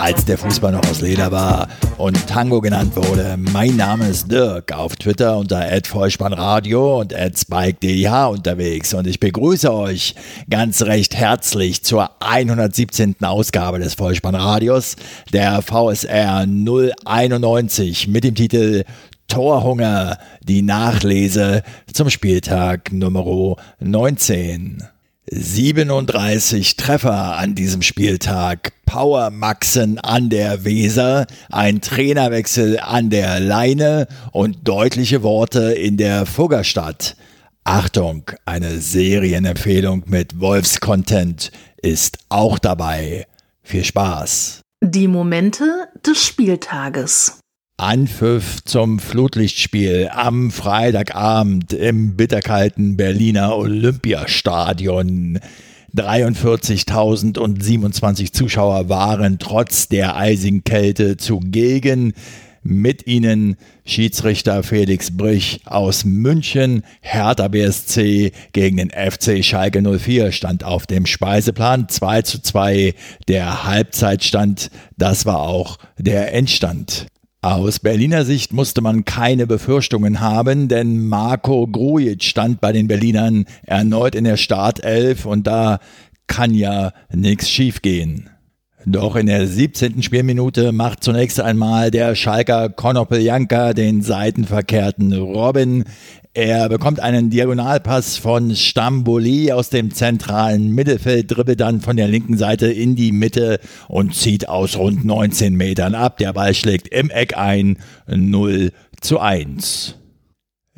als der Fußball noch aus Leder war und Tango genannt wurde. Mein Name ist Dirk, auf Twitter unter @vollspannradio und @spike_dh unterwegs und ich begrüße euch ganz recht herzlich zur 117. Ausgabe des Vollspannradios, der VSR 091 mit dem Titel Torhunger, die Nachlese zum Spieltag Nummer 19. 37 Treffer an diesem Spieltag, Powermaxen an der Weser, ein Trainerwechsel an der Leine und deutliche Worte in der Fuggerstadt. Achtung, eine Serienempfehlung mit Wolfscontent ist auch dabei. Viel Spaß. Die Momente des Spieltages. Anpfiff zum Flutlichtspiel am Freitagabend im bitterkalten Berliner Olympiastadion. 43.027 Zuschauer waren trotz der eisigen Kälte zugegen. Mit ihnen Schiedsrichter Felix Brich aus München, Hertha BSC gegen den FC Schalke 04 stand auf dem Speiseplan 2 zu 2 der Halbzeitstand, das war auch der Endstand. Aus Berliner Sicht musste man keine Befürchtungen haben, denn Marco Grujic stand bei den Berlinern erneut in der Startelf und da kann ja nichts schiefgehen. Doch in der 17. Spielminute macht zunächst einmal der Schalker Konopeljanka den seitenverkehrten Robin er bekommt einen Diagonalpass von Stamboli aus dem zentralen Mittelfeld, dribbelt dann von der linken Seite in die Mitte und zieht aus rund 19 Metern ab. Der Ball schlägt im Eck ein 0 zu 1.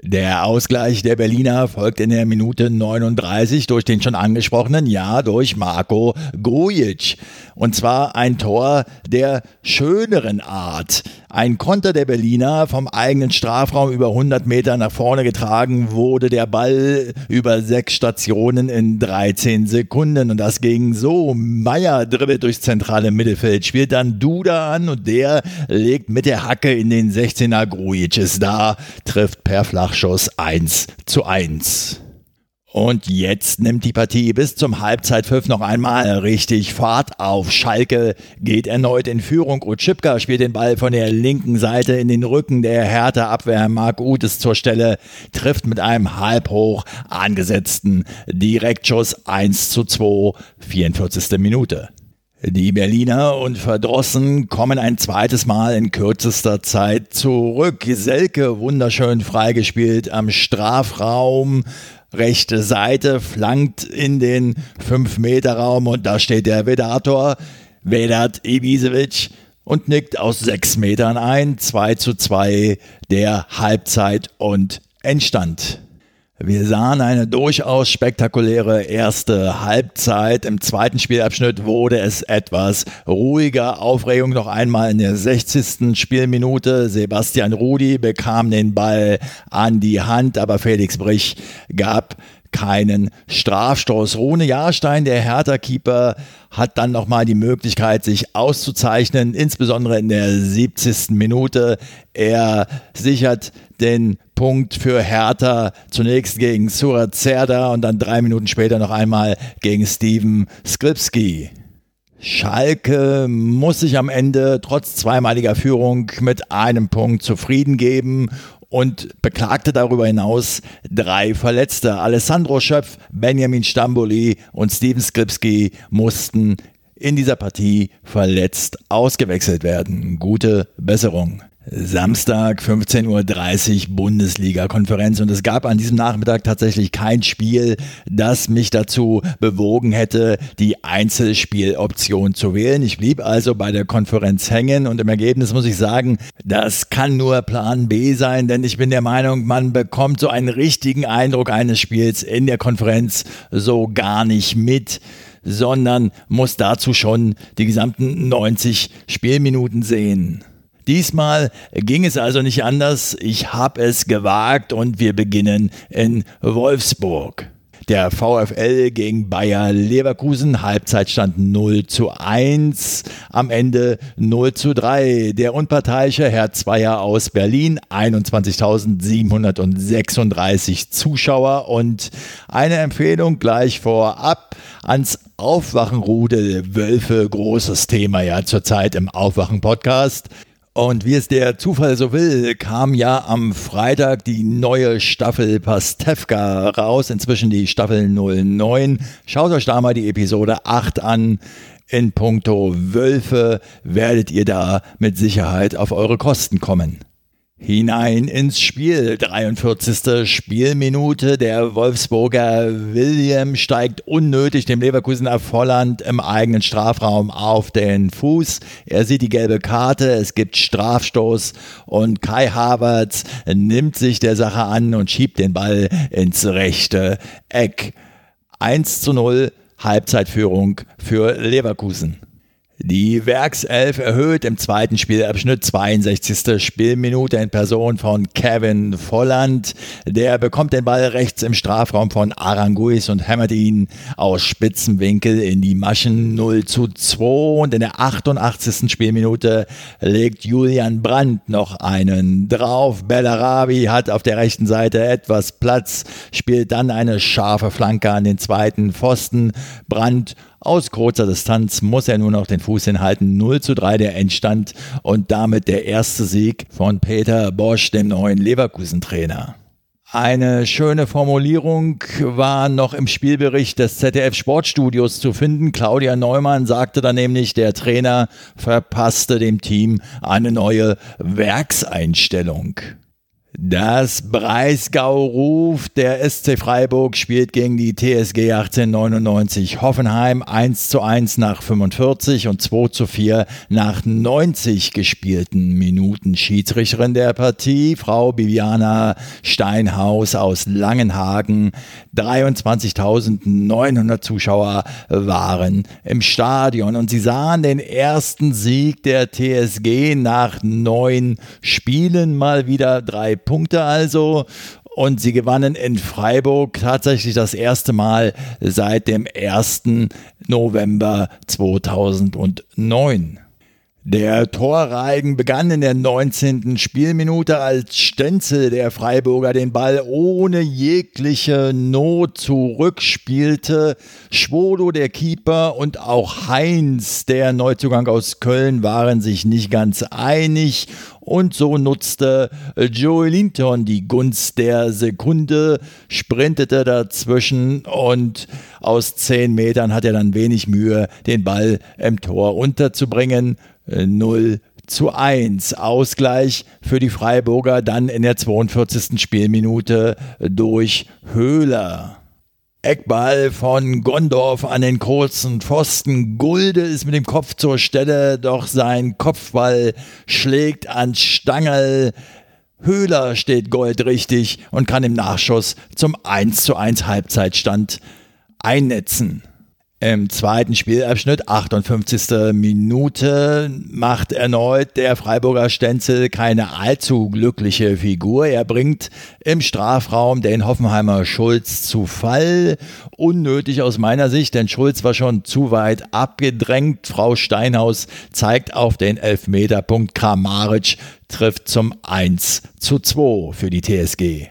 Der Ausgleich der Berliner folgt in der Minute 39 durch den schon angesprochenen, ja, durch Marco Grujic. Und zwar ein Tor der schöneren Art. Ein Konter der Berliner vom eigenen Strafraum über 100 Meter nach vorne getragen wurde der Ball über sechs Stationen in 13 Sekunden und das ging so. Meier dribbelt durchs zentrale Mittelfeld, spielt dann Duda an und der legt mit der Hacke in den 16er Grujic ist da, trifft per Flachschuss 1 zu 1. Und jetzt nimmt die Partie bis zum Halbzeitpfiff noch einmal richtig Fahrt auf. Schalke geht erneut in Führung. Utschipka spielt den Ball von der linken Seite in den Rücken der Hertha Abwehr. Marc Utes zur Stelle trifft mit einem halbhoch angesetzten Direktschuss 1 zu 2, 44. Minute. Die Berliner und Verdrossen kommen ein zweites Mal in kürzester Zeit zurück. Selke wunderschön freigespielt am Strafraum rechte Seite, flankt in den 5-Meter-Raum und da steht der Vedator, Vedat Ibisevic und nickt aus 6 Metern ein, 2 zu 2 der Halbzeit und Endstand. Wir sahen eine durchaus spektakuläre erste Halbzeit. Im zweiten Spielabschnitt wurde es etwas ruhiger. Aufregung noch einmal in der 60. Spielminute. Sebastian Rudi bekam den Ball an die Hand, aber Felix Brich gab keinen Strafstoß. Rune Jahrstein, der Hertha-Keeper, hat dann nochmal die Möglichkeit, sich auszuzeichnen, insbesondere in der 70. Minute. Er sichert den Punkt für Hertha zunächst gegen Surat Zerda und dann drei Minuten später noch einmal gegen Steven Skripski. Schalke muss sich am Ende trotz zweimaliger Führung mit einem Punkt zufrieden geben und beklagte darüber hinaus drei Verletzte. Alessandro Schöpf, Benjamin Stamboli und Steven Skripski mussten in dieser Partie verletzt ausgewechselt werden. Gute Besserung. Samstag 15.30 Uhr Bundesliga-Konferenz und es gab an diesem Nachmittag tatsächlich kein Spiel, das mich dazu bewogen hätte, die Einzelspieloption zu wählen. Ich blieb also bei der Konferenz hängen und im Ergebnis muss ich sagen, das kann nur Plan B sein, denn ich bin der Meinung, man bekommt so einen richtigen Eindruck eines Spiels in der Konferenz so gar nicht mit sondern muss dazu schon die gesamten 90 Spielminuten sehen. Diesmal ging es also nicht anders. Ich habe es gewagt und wir beginnen in Wolfsburg. der VfL gegen Bayer Leverkusen. Halbzeitstand 0 zu 1, am Ende 0 zu 3. Der unparteiische Herr Zweier aus Berlin, 21.736 Zuschauer und eine Empfehlung gleich vorab ans Aufwachenrudel Wölfe, großes Thema ja zurzeit im Aufwachen-Podcast. Und wie es der Zufall so will, kam ja am Freitag die neue Staffel Pastewka raus, inzwischen die Staffel 09. Schaut euch da mal die Episode 8 an. In puncto Wölfe werdet ihr da mit Sicherheit auf eure Kosten kommen. Hinein ins Spiel. 43. Spielminute. Der Wolfsburger William steigt unnötig dem Leverkusener Volland im eigenen Strafraum auf den Fuß. Er sieht die gelbe Karte. Es gibt Strafstoß und Kai Havertz nimmt sich der Sache an und schiebt den Ball ins rechte Eck. 1 zu 0 Halbzeitführung für Leverkusen. Die Werkself erhöht im zweiten Spielabschnitt 62. Spielminute in Person von Kevin Volland. Der bekommt den Ball rechts im Strafraum von Aranguis und hämmert ihn aus Spitzenwinkel in die Maschen 0 zu 2. Und in der 88. Spielminute legt Julian Brandt noch einen drauf. Bellarabi hat auf der rechten Seite etwas Platz, spielt dann eine scharfe Flanke an den zweiten Pfosten. Brandt aus kurzer Distanz muss er nur noch den Fuß hinhalten. 0 zu 3 der Endstand und damit der erste Sieg von Peter Bosch, dem neuen Leverkusen-Trainer. Eine schöne Formulierung war noch im Spielbericht des ZDF Sportstudios zu finden. Claudia Neumann sagte da nämlich, der Trainer verpasste dem Team eine neue Werkseinstellung. Das Breisgau ruft, der SC Freiburg spielt gegen die TSG 1899 Hoffenheim 1 zu 1 nach 45 und 2 zu 4 nach 90 gespielten Minuten. Schiedsrichterin der Partie, Frau Bibiana Steinhaus aus Langenhagen. 23.900 Zuschauer waren im Stadion und sie sahen den ersten Sieg der TSG nach neun Spielen mal wieder drei Punkte also. Und sie gewannen in Freiburg tatsächlich das erste Mal seit dem 1. November 2009. Der Torreigen begann in der 19. Spielminute, als Stenzel der Freiburger den Ball ohne jegliche Not zurückspielte. Schwodo, der Keeper, und auch Heinz, der Neuzugang aus Köln, waren sich nicht ganz einig. Und so nutzte Joey Linton die Gunst der Sekunde, sprintete dazwischen und aus zehn Metern hat er dann wenig Mühe, den Ball im Tor unterzubringen. 0 zu 1. Ausgleich für die Freiburger dann in der 42. Spielminute durch Höhler. Eckball von Gondorf an den kurzen Pfosten. Gulde ist mit dem Kopf zur Stelle, doch sein Kopfball schlägt an Stangel. Höhler steht goldrichtig und kann im Nachschuss zum 1 zu 1 Halbzeitstand einnetzen. Im zweiten Spielabschnitt, 58. Minute, macht erneut der Freiburger Stenzel keine allzu glückliche Figur. Er bringt im Strafraum den Hoffenheimer Schulz zu Fall. Unnötig aus meiner Sicht, denn Schulz war schon zu weit abgedrängt. Frau Steinhaus zeigt auf den Elfmeterpunkt. Kramaric trifft zum 1 zu 2 für die TSG.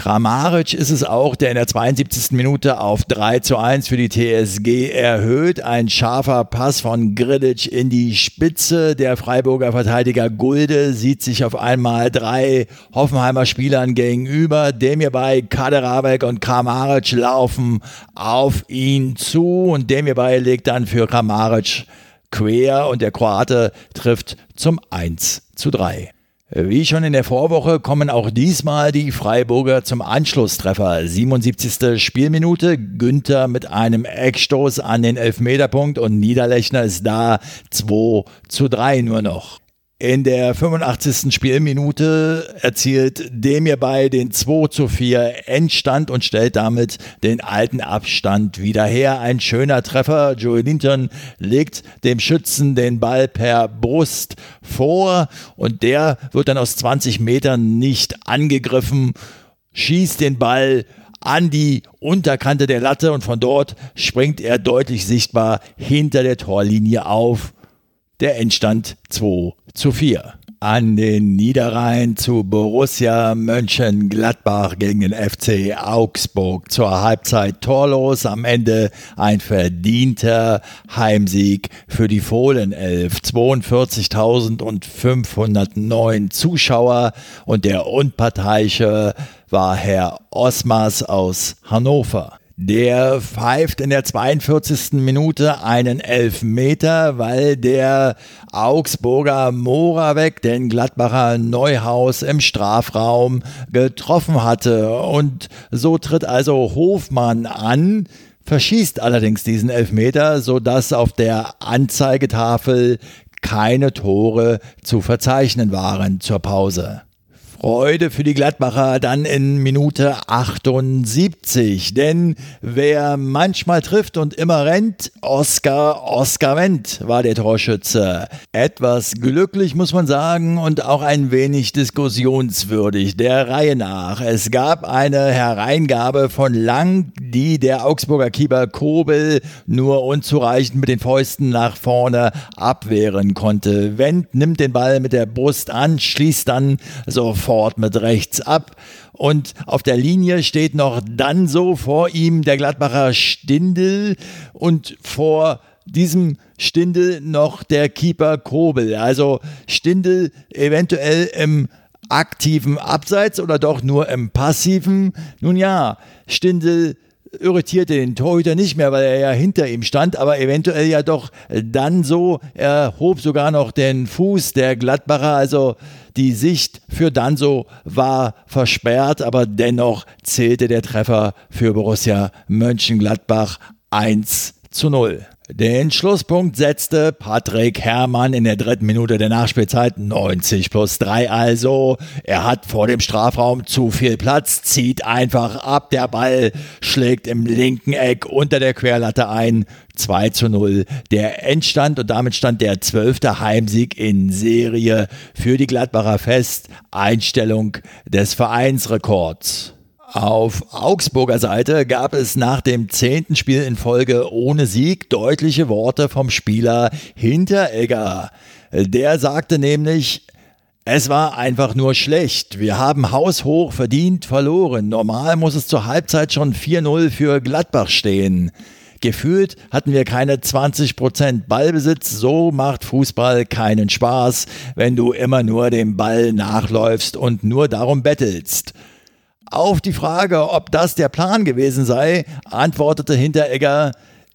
Kramaric ist es auch, der in der 72. Minute auf 3 zu 1 für die TSG erhöht. Ein scharfer Pass von Grilic in die Spitze. Der Freiburger Verteidiger Gulde sieht sich auf einmal drei Hoffenheimer Spielern gegenüber. Dem hierbei Kaderabek und Kramaric laufen auf ihn zu und dem hierbei legt dann für Kramaric quer und der Kroate trifft zum 1 zu 3. Wie schon in der Vorwoche kommen auch diesmal die Freiburger zum Anschlusstreffer. 77. Spielminute, Günther mit einem Eckstoß an den Elfmeterpunkt und Niederlechner ist da 2 zu 3 nur noch. In der 85. Spielminute erzielt Demir bei den 2 zu 4 Endstand und stellt damit den alten Abstand wieder her. Ein schöner Treffer. Joey Linton legt dem Schützen den Ball per Brust vor und der wird dann aus 20 Metern nicht angegriffen, schießt den Ball an die Unterkante der Latte und von dort springt er deutlich sichtbar hinter der Torlinie auf. Der Endstand 2 zu 4 an den Niederrhein zu Borussia Mönchengladbach gegen den FC Augsburg. Zur Halbzeit torlos, am Ende ein verdienter Heimsieg für die Fohlenelf. 42.509 Zuschauer und der Unparteiische war Herr Osmars aus Hannover. Der pfeift in der 42. Minute einen Elfmeter, weil der Augsburger Moravec den Gladbacher Neuhaus im Strafraum getroffen hatte. Und so tritt also Hofmann an, verschießt allerdings diesen Elfmeter, sodass auf der Anzeigetafel keine Tore zu verzeichnen waren zur Pause. Freude für die Gladbacher dann in Minute 78. Denn wer manchmal trifft und immer rennt, Oscar, Oscar Wendt war der Torschütze. Etwas glücklich muss man sagen und auch ein wenig diskussionswürdig der Reihe nach. Es gab eine Hereingabe von Lang, die der Augsburger Keeper Kobel nur unzureichend mit den Fäusten nach vorne abwehren konnte. Wendt nimmt den Ball mit der Brust an, schließt dann sofort sofort mit rechts ab. Und auf der Linie steht noch dann so vor ihm der Gladbacher Stindel und vor diesem Stindel noch der Keeper Kobel. Also Stindel eventuell im aktiven Abseits oder doch nur im passiven. Nun ja, Stindel irritierte den Torhüter nicht mehr, weil er ja hinter ihm stand, aber eventuell ja doch dann so, er hob sogar noch den Fuß der Gladbacher, also die Sicht für Danso war versperrt, aber dennoch zählte der Treffer für Borussia Mönchengladbach 1 zu 0. Den Schlusspunkt setzte Patrick Herrmann in der dritten Minute der Nachspielzeit 90 plus 3 also. Er hat vor dem Strafraum zu viel Platz, zieht einfach ab. Der Ball schlägt im linken Eck unter der Querlatte ein. 2 zu 0 der Endstand und damit stand der zwölfte Heimsieg in Serie für die Gladbacher fest. Einstellung des Vereinsrekords. Auf Augsburger Seite gab es nach dem zehnten Spiel in Folge ohne Sieg deutliche Worte vom Spieler Hinteregger. Der sagte nämlich, es war einfach nur schlecht. Wir haben haushoch verdient verloren. Normal muss es zur Halbzeit schon 4-0 für Gladbach stehen. Gefühlt hatten wir keine 20% Ballbesitz. So macht Fußball keinen Spaß, wenn du immer nur dem Ball nachläufst und nur darum bettelst. Auf die Frage, ob das der Plan gewesen sei, antwortete Hinteregger,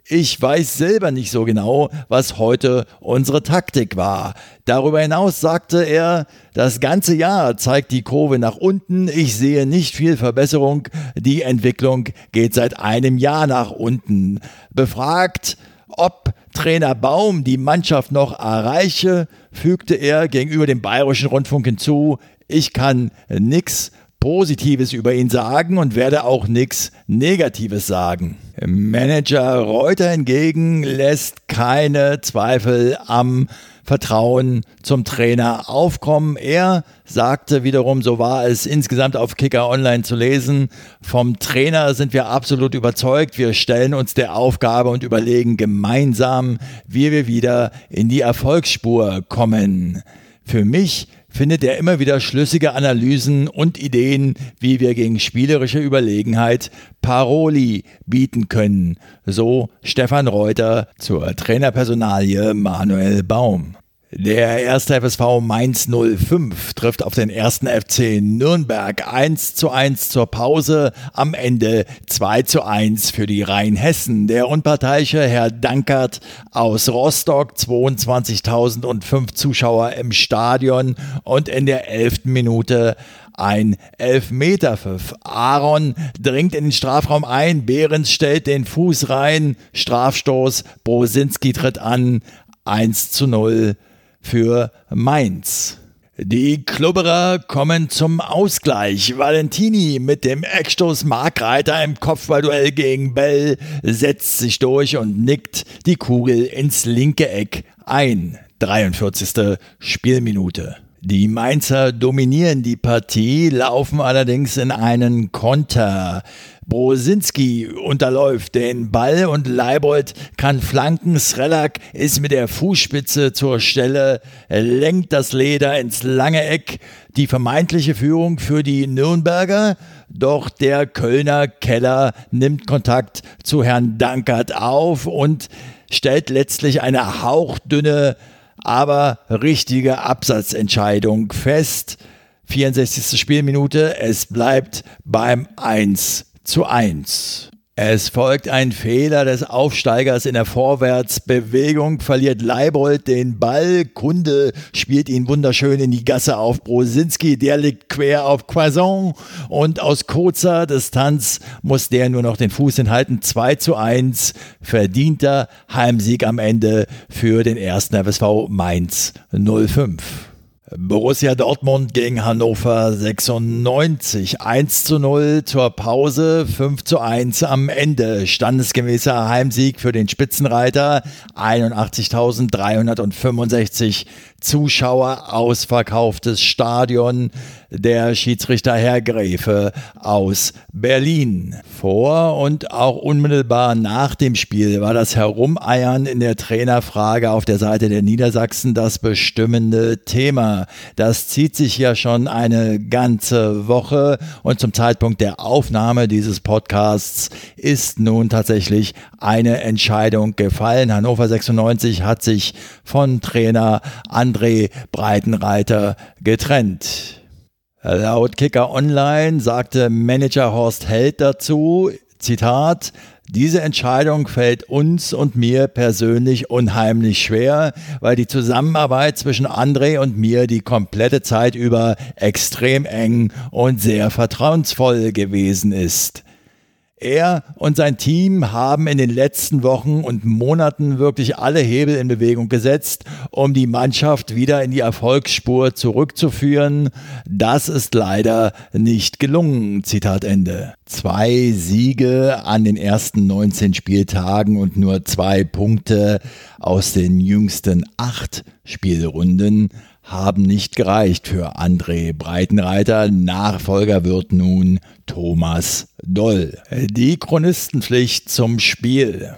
ich weiß selber nicht so genau, was heute unsere Taktik war. Darüber hinaus sagte er, das ganze Jahr zeigt die Kurve nach unten, ich sehe nicht viel Verbesserung, die Entwicklung geht seit einem Jahr nach unten. Befragt, ob Trainer Baum die Mannschaft noch erreiche, fügte er gegenüber dem Bayerischen Rundfunk hinzu, ich kann nix Positives über ihn sagen und werde auch nichts Negatives sagen. Manager Reuter hingegen lässt keine Zweifel am Vertrauen zum Trainer aufkommen. Er sagte wiederum, so war es insgesamt auf Kicker Online zu lesen, vom Trainer sind wir absolut überzeugt. Wir stellen uns der Aufgabe und überlegen gemeinsam, wie wir wieder in die Erfolgsspur kommen. Für mich findet er immer wieder schlüssige Analysen und Ideen, wie wir gegen spielerische Überlegenheit Paroli bieten können. So Stefan Reuter zur Trainerpersonalie Manuel Baum. Der erste FSV Mainz 05 trifft auf den ersten FC Nürnberg 1 zu 1 zur Pause, am Ende 2 zu 1 für die Rheinhessen. Der unparteiische Herr Dankert aus Rostock, 22.005 Zuschauer im Stadion und in der elften Minute ein Elfmeterpfiff. Aaron dringt in den Strafraum ein, Behrens stellt den Fuß rein, Strafstoß, Brosinski tritt an, 1 zu 0 für Mainz. Die Klubberer kommen zum Ausgleich. Valentini mit dem Eckstoß Markreiter im Kopfballduell gegen Bell setzt sich durch und nickt die Kugel ins linke Eck ein. 43. Spielminute. Die Mainzer dominieren die Partie, laufen allerdings in einen Konter. Brosinski unterläuft den Ball und Leibold kann flanken. Srelak ist mit der Fußspitze zur Stelle, lenkt das Leder ins lange Eck. Die vermeintliche Führung für die Nürnberger. Doch der Kölner Keller nimmt Kontakt zu Herrn Dankert auf und stellt letztlich eine hauchdünne aber richtige Absatzentscheidung fest. 64. Spielminute, es bleibt beim 1 zu 1. Es folgt ein Fehler des Aufsteigers in der Vorwärtsbewegung, verliert Leibold den Ball, Kunde spielt ihn wunderschön in die Gasse auf Brosinski, der liegt quer auf Quaison und aus kurzer Distanz muss der nur noch den Fuß hinhalten. 2 zu 1, verdienter Heimsieg am Ende für den ersten FSV Mainz 05. Borussia Dortmund gegen Hannover 96. 1 zu 0 zur Pause, 5 zu 1 am Ende. Standesgemäßer Heimsieg für den Spitzenreiter. 81.365 Zuschauer, ausverkauftes Stadion. Der Schiedsrichter Herr Gräfe aus Berlin. Vor und auch unmittelbar nach dem Spiel war das Herumeiern in der Trainerfrage auf der Seite der Niedersachsen das bestimmende Thema. Das zieht sich ja schon eine ganze Woche und zum Zeitpunkt der Aufnahme dieses Podcasts ist nun tatsächlich eine Entscheidung gefallen. Hannover 96 hat sich von Trainer André Breitenreiter getrennt. Laut Kicker Online sagte Manager Horst Held dazu, Zitat, diese Entscheidung fällt uns und mir persönlich unheimlich schwer, weil die Zusammenarbeit zwischen André und mir die komplette Zeit über extrem eng und sehr vertrauensvoll gewesen ist. Er und sein Team haben in den letzten Wochen und Monaten wirklich alle Hebel in Bewegung gesetzt, um die Mannschaft wieder in die Erfolgsspur zurückzuführen. Das ist leider nicht gelungen. Zitat Ende. Zwei Siege an den ersten 19 Spieltagen und nur zwei Punkte aus den jüngsten acht Spielrunden haben nicht gereicht für André Breitenreiter. Nachfolger wird nun Thomas Doll. Die Chronistenpflicht zum Spiel.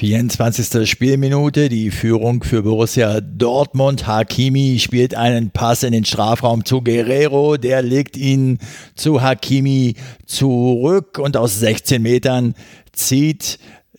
24. Spielminute, die Führung für Borussia Dortmund. Hakimi spielt einen Pass in den Strafraum zu Guerrero, der legt ihn zu Hakimi zurück und aus 16 Metern zieht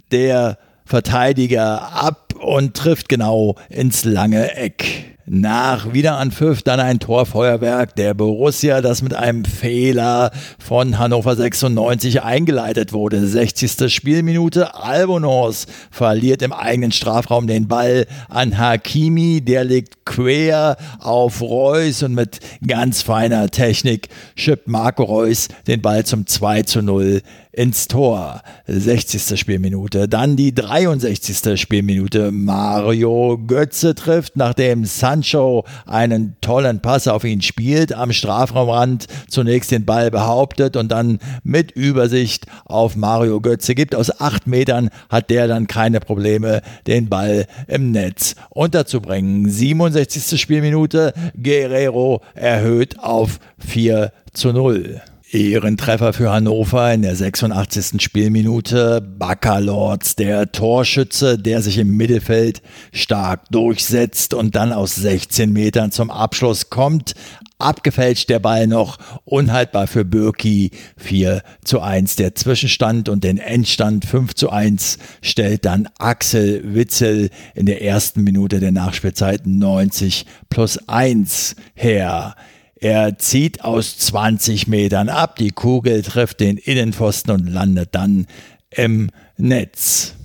der Verteidiger ab und trifft genau ins lange Eck. Nach Wiederanpfiff dann ein Torfeuerwerk der Borussia, das mit einem Fehler von Hannover 96 eingeleitet wurde. 60. Spielminute. Albonos verliert im eigenen Strafraum den Ball an Hakimi. Der legt quer auf Reus und mit ganz feiner Technik schippt Marco Reus den Ball zum 2 zu 0 ins Tor. 60. Spielminute. Dann die 63. Spielminute. Mario Götze trifft, nachdem Sancho einen tollen Pass auf ihn spielt, am Strafraumrand zunächst den Ball behauptet und dann mit Übersicht auf Mario Götze gibt. Aus acht Metern hat der dann keine Probleme, den Ball im Netz unterzubringen. 67. Spielminute. Guerrero erhöht auf 4 zu 0. Ehrentreffer für Hannover in der 86. Spielminute. Baccalords, der Torschütze, der sich im Mittelfeld stark durchsetzt und dann aus 16 Metern zum Abschluss kommt. Abgefälscht der Ball noch, unhaltbar für Birki. 4 zu 1 der Zwischenstand und den Endstand 5 zu 1 stellt dann Axel Witzel in der ersten Minute der Nachspielzeit 90 plus 1 her. Er zieht aus 20 Metern ab, die Kugel trifft den Innenpfosten und landet dann im Netz.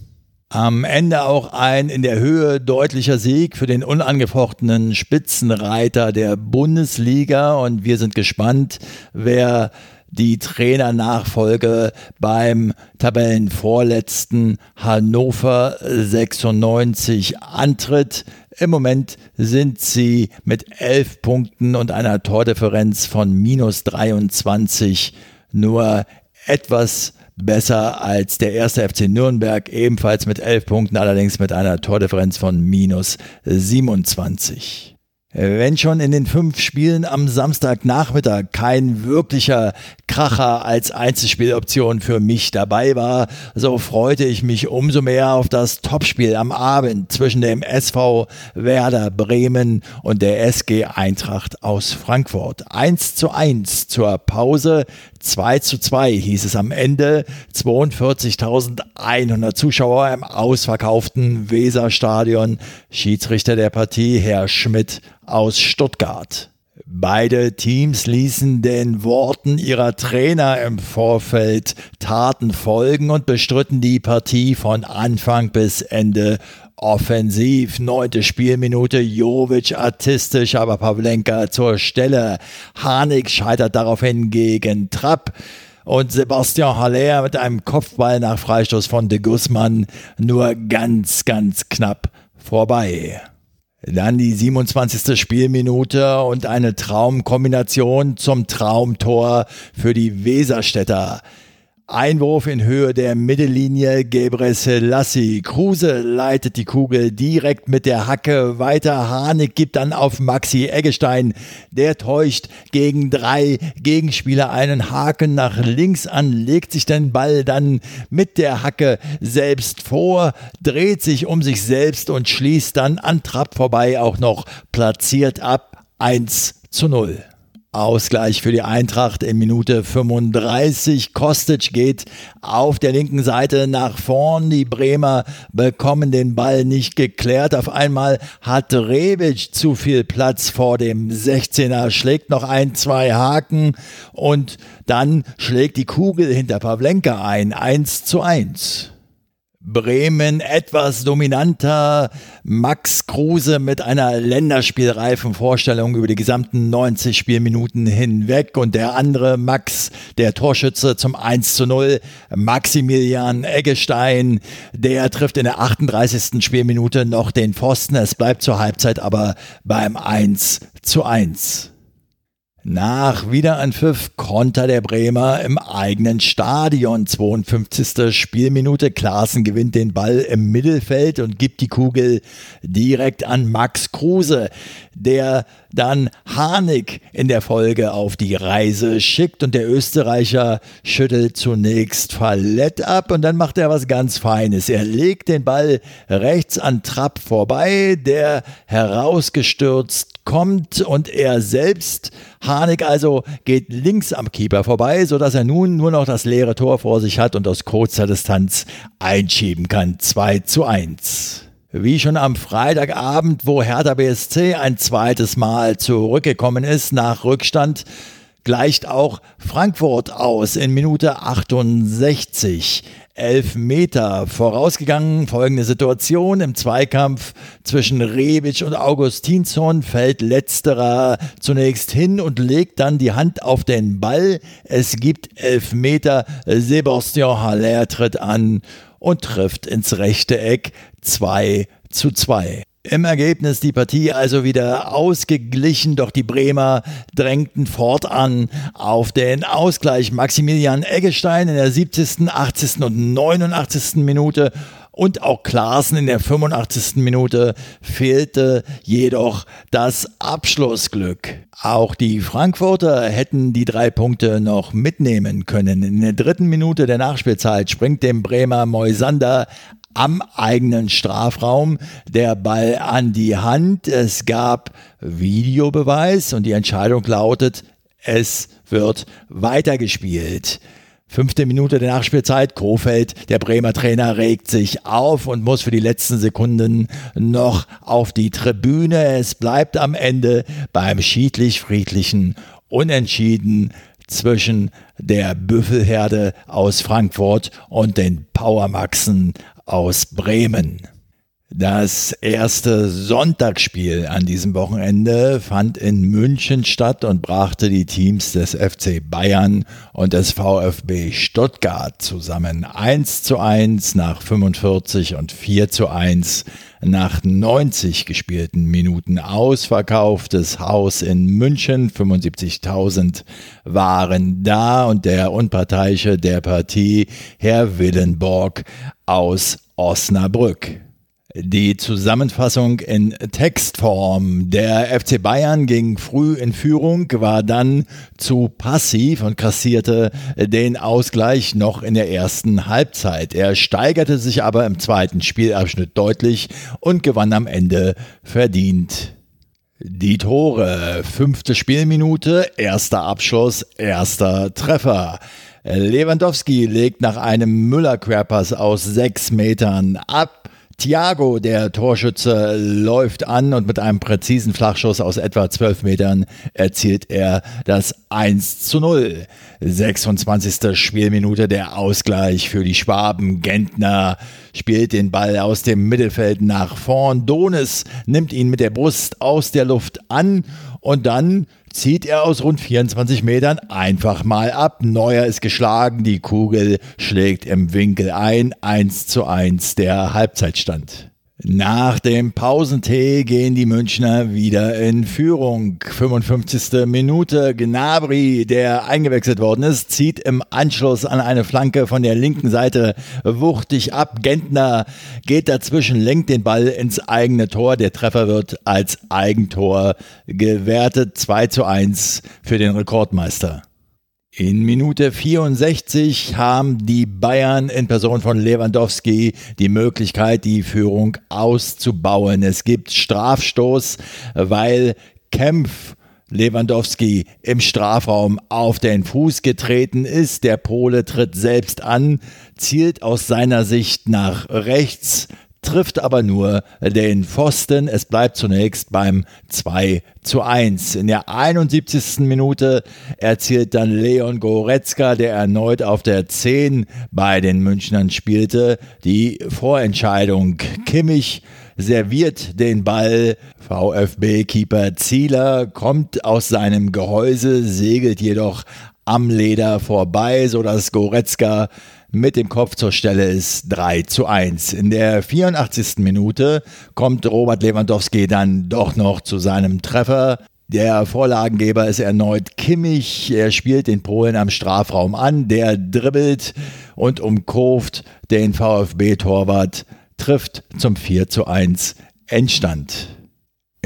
Am Ende auch ein in der Höhe deutlicher Sieg für den unangefochtenen Spitzenreiter der Bundesliga und wir sind gespannt, wer die Trainernachfolge beim Tabellenvorletzten Hannover 96 antritt. Im Moment sind sie mit elf Punkten und einer Tordifferenz von minus 23 nur etwas besser als der erste FC Nürnberg, ebenfalls mit elf Punkten, allerdings mit einer Tordifferenz von minus 27. Wenn schon in den fünf Spielen am Samstagnachmittag kein wirklicher Kracher als Einzelspieloption für mich dabei war, so freute ich mich umso mehr auf das Topspiel am Abend zwischen dem SV Werder Bremen und der SG Eintracht aus Frankfurt. 1 zu 1 zur Pause, 2 zu 2 hieß es am Ende. 42.100 Zuschauer im ausverkauften Weserstadion. Schiedsrichter der Partie, Herr Schmidt aus Stuttgart. Beide Teams ließen den Worten ihrer Trainer im Vorfeld Taten folgen und bestritten die Partie von Anfang bis Ende offensiv. Neunte Spielminute, Jovic artistisch, aber Pavlenka zur Stelle. Hanik scheitert daraufhin gegen Trapp und Sebastian Haller mit einem Kopfball nach Freistoß von de Guzman nur ganz, ganz knapp vorbei. Dann die 27. Spielminute und eine Traumkombination zum Traumtor für die Weserstädter. Einwurf in Höhe der Mittellinie Gebre Selassie. Kruse leitet die Kugel direkt mit der Hacke weiter. Harnik gibt dann auf Maxi Eggestein. Der täuscht gegen drei Gegenspieler einen Haken nach links an, legt sich den Ball dann mit der Hacke selbst vor, dreht sich um sich selbst und schließt dann an Trapp vorbei auch noch platziert ab 1 zu 0. Ausgleich für die Eintracht in Minute 35. Kostic geht auf der linken Seite nach vorn. Die Bremer bekommen den Ball nicht geklärt. Auf einmal hat Rebic zu viel Platz vor dem 16er, schlägt noch ein, zwei Haken und dann schlägt die Kugel hinter Pavlenka ein. 1 zu 1. Bremen etwas dominanter. Max Kruse mit einer länderspielreifen Vorstellung über die gesamten 90 Spielminuten hinweg und der andere Max, der Torschütze zum 1 zu 0, Maximilian Eggestein, der trifft in der 38. Spielminute noch den Pfosten. Es bleibt zur Halbzeit aber beim 1 zu 1. Nach Wiederanpfiff Konter der Bremer im eigenen Stadion. 52. Spielminute. Klaassen gewinnt den Ball im Mittelfeld und gibt die Kugel direkt an Max Kruse, der dann Harnik in der Folge auf die Reise schickt und der Österreicher schüttelt zunächst Fallett ab und dann macht er was ganz Feines. Er legt den Ball rechts an Trapp vorbei, der herausgestürzt kommt und er selbst, Harnik also, geht links am Keeper vorbei, sodass er nun nur noch das leere Tor vor sich hat und aus kurzer Distanz einschieben kann. 2 zu 1. Wie schon am Freitagabend, wo Hertha BSC ein zweites Mal zurückgekommen ist nach Rückstand, gleicht auch Frankfurt aus in Minute 68. Elf Meter vorausgegangen. Folgende Situation im Zweikampf zwischen Rebic und Augustinsson fällt letzterer zunächst hin und legt dann die Hand auf den Ball. Es gibt elf Meter. Sebastian Haller tritt an und trifft ins rechte Eck 2 zu 2. Im Ergebnis die Partie also wieder ausgeglichen, doch die Bremer drängten fortan auf den Ausgleich. Maximilian Eggestein in der 70., 80. und 89. Minute und auch Klaassen in der 85. Minute fehlte jedoch das Abschlussglück. Auch die Frankfurter hätten die drei Punkte noch mitnehmen können. In der dritten Minute der Nachspielzeit springt dem Bremer Moisander am eigenen Strafraum der Ball an die Hand. Es gab Videobeweis und die Entscheidung lautet, es wird weitergespielt. Fünfte Minute der Nachspielzeit. Kofeld, der Bremer Trainer, regt sich auf und muss für die letzten Sekunden noch auf die Tribüne. Es bleibt am Ende beim schiedlich-friedlichen Unentschieden zwischen der Büffelherde aus Frankfurt und den Powermaxen aus Bremen. Das erste Sonntagsspiel an diesem Wochenende fand in München statt und brachte die Teams des FC Bayern und des VfB Stuttgart zusammen. 1 zu 1 nach 45 und 4 zu 1 nach 90 gespielten Minuten. Ausverkauftes Haus in München, 75.000 waren da und der Unparteiische der Partie, Herr Willenborg aus Osnabrück. Die Zusammenfassung in Textform. Der FC Bayern ging früh in Führung, war dann zu passiv und kassierte den Ausgleich noch in der ersten Halbzeit. Er steigerte sich aber im zweiten Spielabschnitt deutlich und gewann am Ende verdient. Die Tore, fünfte Spielminute, erster Abschluss, erster Treffer. Lewandowski legt nach einem Müller-Querpass aus sechs Metern ab. Thiago, der Torschütze, läuft an und mit einem präzisen Flachschuss aus etwa 12 Metern erzielt er das 1 zu 0. 26. Spielminute der Ausgleich für die Schwaben. Gentner spielt den Ball aus dem Mittelfeld nach vorn. Donis nimmt ihn mit der Brust aus der Luft an und dann zieht er aus rund 24 Metern einfach mal ab. Neuer ist geschlagen, die Kugel schlägt im Winkel ein. 1 zu 1 der Halbzeitstand. Nach dem Pausentee gehen die Münchner wieder in Führung. 55. Minute. Gnabry, der eingewechselt worden ist, zieht im Anschluss an eine Flanke von der linken Seite wuchtig ab. Gentner geht dazwischen, lenkt den Ball ins eigene Tor. Der Treffer wird als Eigentor gewertet. 2 zu 1 für den Rekordmeister. In Minute 64 haben die Bayern in Person von Lewandowski die Möglichkeit, die Führung auszubauen. Es gibt Strafstoß, weil Kempf Lewandowski im Strafraum auf den Fuß getreten ist. Der Pole tritt selbst an, zielt aus seiner Sicht nach rechts, trifft aber nur den Pfosten. Es bleibt zunächst beim 2 zu 1. In der 71. Minute erzielt dann Leon Goretzka, der erneut auf der 10 bei den Münchnern spielte, die Vorentscheidung. Kimmich serviert den Ball. VfB-Keeper Zieler kommt aus seinem Gehäuse, segelt jedoch am Leder vorbei, sodass Goretzka mit dem Kopf zur Stelle ist 3 zu 1. In der 84. Minute kommt Robert Lewandowski dann doch noch zu seinem Treffer. Der Vorlagengeber ist erneut Kimmich. Er spielt den Polen am Strafraum an. Der dribbelt und umkurvt den VfB-Torwart, trifft zum 4 zu 1 Endstand.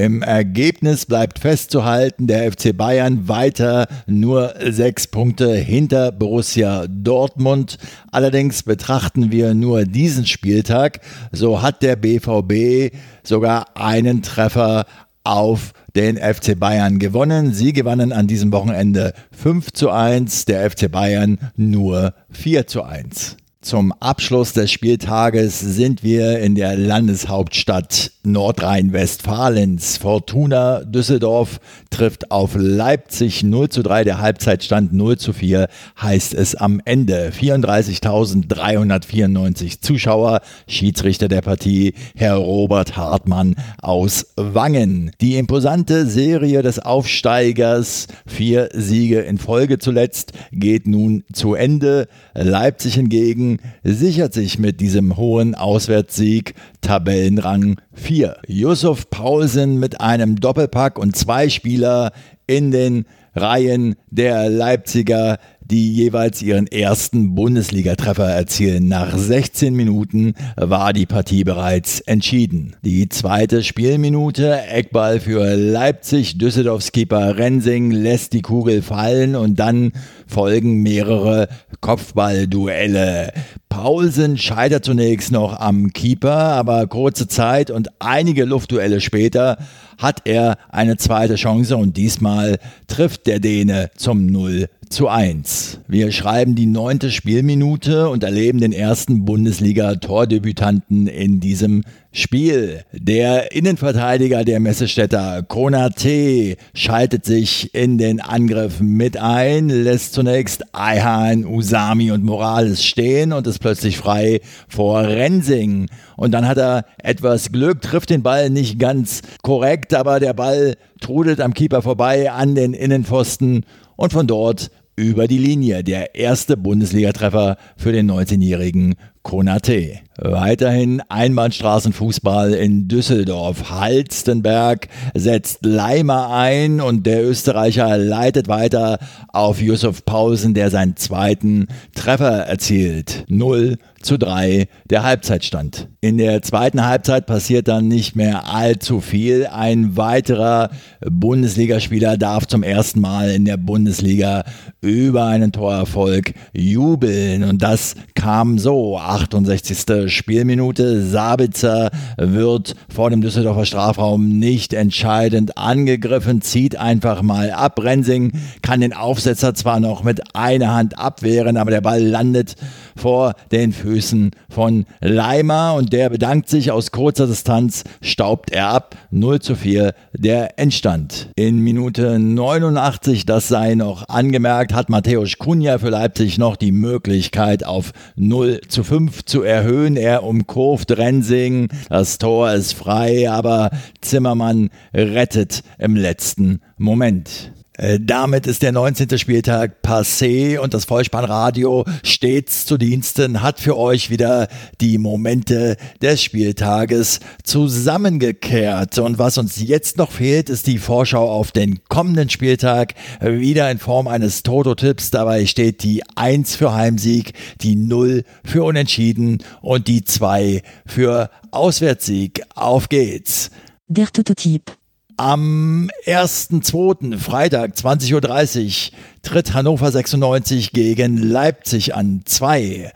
Im Ergebnis bleibt festzuhalten, der FC Bayern weiter nur sechs Punkte hinter Borussia Dortmund. Allerdings betrachten wir nur diesen Spieltag, so hat der BVB sogar einen Treffer auf den FC Bayern gewonnen. Sie gewannen an diesem Wochenende 5 zu 1, der FC Bayern nur 4 zu 1. Zum Abschluss des Spieltages sind wir in der Landeshauptstadt Nordrhein-Westfalens. Fortuna Düsseldorf trifft auf Leipzig 0 zu 3. Der Halbzeitstand 0 zu 4 heißt es am Ende. 34.394 Zuschauer. Schiedsrichter der Partie Herr Robert Hartmann aus Wangen. Die imposante Serie des Aufsteigers, vier Siege in Folge zuletzt, geht nun zu Ende. Leipzig hingegen sichert sich mit diesem hohen Auswärtssieg Tabellenrang 4. Yusuf Paulsen mit einem Doppelpack und zwei Spieler in den Reihen der Leipziger die jeweils ihren ersten Bundesligatreffer erzielen. Nach 16 Minuten war die Partie bereits entschieden. Die zweite Spielminute, Eckball für Leipzig, Düsseldorfs Keeper Rensing lässt die Kugel fallen und dann folgen mehrere Kopfballduelle. Paulsen scheitert zunächst noch am Keeper, aber kurze Zeit und einige Luftduelle später hat er eine zweite Chance und diesmal trifft der Däne zum 0 zu 1. Wir schreiben die neunte Spielminute und erleben den ersten Bundesliga-Tordebütanten in diesem Spiel. Der Innenverteidiger der Messestädter Konate schaltet sich in den Angriff mit ein, lässt zunächst Ayhan, Usami und Morales stehen und ist plötzlich frei vor Rensing. Und dann hat er etwas Glück, trifft den Ball nicht ganz korrekt, aber der Ball trudelt am Keeper vorbei an den Innenpfosten und von dort über die Linie. Der erste Bundesligatreffer für den 19-jährigen Konate. Weiterhin Einbahnstraßenfußball in Düsseldorf. Halstenberg setzt Leimer ein und der Österreicher leitet weiter auf Yusuf Pausen, der seinen zweiten Treffer erzielt. 0 zu 3 der Halbzeitstand. In der zweiten Halbzeit passiert dann nicht mehr allzu viel. Ein weiterer Bundesligaspieler darf zum ersten Mal in der Bundesliga über einen Torerfolg jubeln und das kam so. 68. Spielminute. Sabitzer wird vor dem Düsseldorfer Strafraum nicht entscheidend angegriffen, zieht einfach mal ab. Rensing kann den Aufsetzer zwar noch mit einer Hand abwehren, aber der Ball landet vor den Füßen von Leimer und der bedankt sich aus kurzer Distanz, staubt er ab. 0 zu 4 der Endstand. In Minute 89, das sei noch angemerkt, hat Matthäus Kunja für Leipzig noch die Möglichkeit auf 0 zu 5 zu erhöhen. Er umkurvt Rensing, das Tor ist frei, aber Zimmermann rettet im letzten Moment. Äh, damit ist der 19. Spieltag passé und das Vollspannradio stets zu Diensten hat für euch wieder die Momente des Spieltages zusammengekehrt. Und was uns jetzt noch fehlt, ist die Vorschau auf den kommenden Spieltag. Wieder in Form eines Toto-Tipps. Dabei steht die 1 für Heimsieg, die 0 für Unentschieden und die 2 für Auswärtssieg. Auf geht's. Der Toto-Tipp. Am 1.2. Freitag 20.30 Uhr tritt Hannover 96 gegen Leipzig an 2.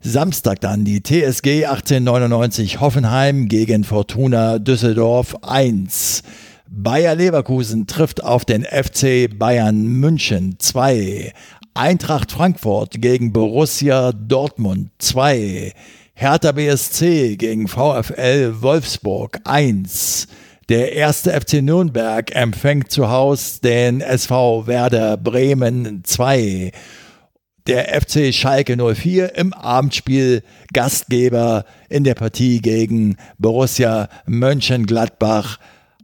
Samstag dann die TSG 1899 Hoffenheim gegen Fortuna Düsseldorf 1. Bayer Leverkusen trifft auf den FC Bayern München 2. Eintracht Frankfurt gegen Borussia Dortmund 2. Hertha BSC gegen VfL Wolfsburg 1. Der erste FC Nürnberg empfängt zu Hause den SV Werder Bremen 2. Der FC Schalke 04 im Abendspiel Gastgeber in der Partie gegen Borussia Mönchengladbach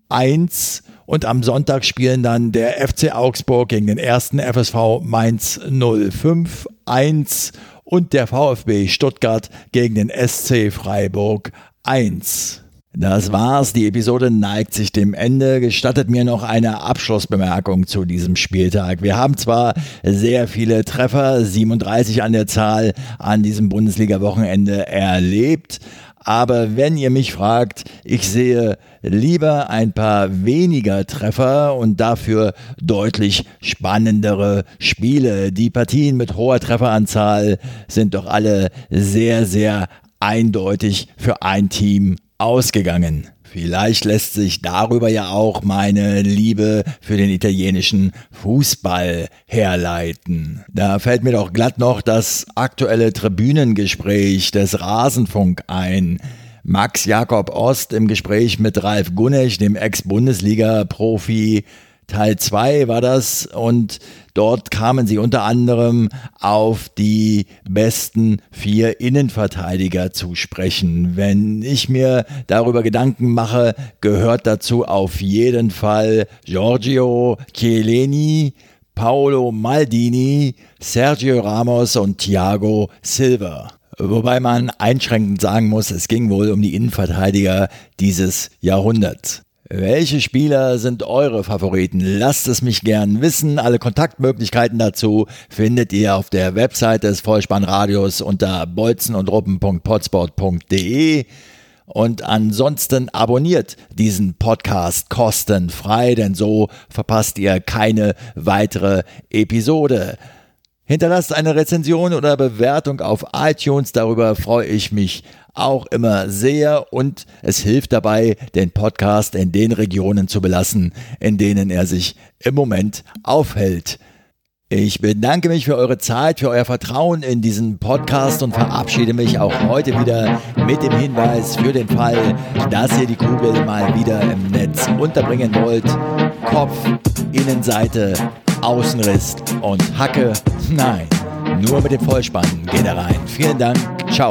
1. Und am Sonntag spielen dann der FC Augsburg gegen den ersten FSV Mainz 05 1 und der VfB Stuttgart gegen den SC Freiburg 1. Das war's. Die Episode neigt sich dem Ende. Gestattet mir noch eine Abschlussbemerkung zu diesem Spieltag. Wir haben zwar sehr viele Treffer, 37 an der Zahl, an diesem Bundesliga-Wochenende erlebt. Aber wenn ihr mich fragt, ich sehe lieber ein paar weniger Treffer und dafür deutlich spannendere Spiele. Die Partien mit hoher Trefferanzahl sind doch alle sehr, sehr eindeutig für ein Team ausgegangen. Vielleicht lässt sich darüber ja auch meine Liebe für den italienischen Fußball herleiten. Da fällt mir doch glatt noch das aktuelle Tribünengespräch des Rasenfunk ein. Max Jakob Ost im Gespräch mit Ralf Gunnech, dem Ex-Bundesliga-Profi, Teil 2 war das und dort kamen sie unter anderem auf die besten vier Innenverteidiger zu sprechen. Wenn ich mir darüber Gedanken mache, gehört dazu auf jeden Fall Giorgio Chiellini, Paolo Maldini, Sergio Ramos und Thiago Silva. Wobei man einschränkend sagen muss, es ging wohl um die Innenverteidiger dieses Jahrhunderts. Welche Spieler sind eure Favoriten? Lasst es mich gern wissen. Alle Kontaktmöglichkeiten dazu findet ihr auf der Website des Vollspannradios unter bolzenundruppen.potsport.de. Und ansonsten abonniert diesen Podcast kostenfrei, denn so verpasst ihr keine weitere Episode. Hinterlasst eine Rezension oder Bewertung auf iTunes, darüber freue ich mich auch immer sehr und es hilft dabei, den Podcast in den Regionen zu belassen, in denen er sich im Moment aufhält. Ich bedanke mich für eure Zeit, für euer Vertrauen in diesen Podcast und verabschiede mich auch heute wieder mit dem Hinweis für den Fall, dass ihr die Kugel mal wieder im Netz unterbringen wollt. Kopf, Innenseite, Außenriss und Hacke. Nein, nur mit dem Vollspann geht er rein. Vielen Dank. Ciao.